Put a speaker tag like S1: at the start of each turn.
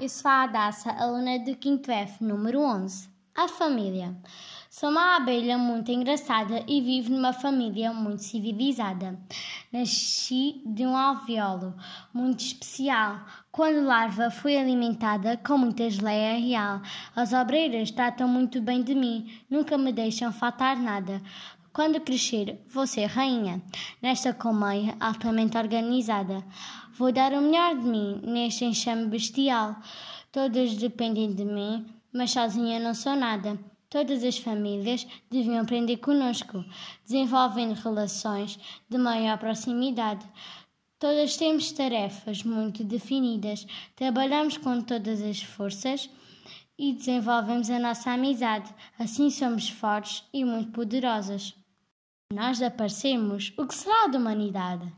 S1: eu sou a Adassa, aluna do 5 F, número 11. A família. Sou uma abelha muito engraçada e vivo numa família muito civilizada. Nasci de um alveolo muito especial. Quando larva fui alimentada com muita geleia real. As obreiras tratam muito bem de mim, nunca me deixam faltar nada. Quando crescer, vou ser rainha, nesta colmeia altamente organizada. Vou dar o melhor de mim neste enxame bestial. Todas dependem de mim, mas sozinha não sou nada. Todas as famílias deviam aprender conosco, desenvolvendo relações de maior proximidade. Todas temos tarefas muito definidas, trabalhamos com todas as forças e desenvolvemos a nossa amizade. Assim somos fortes e muito poderosas. Nós aparecemos, o que será da humanidade?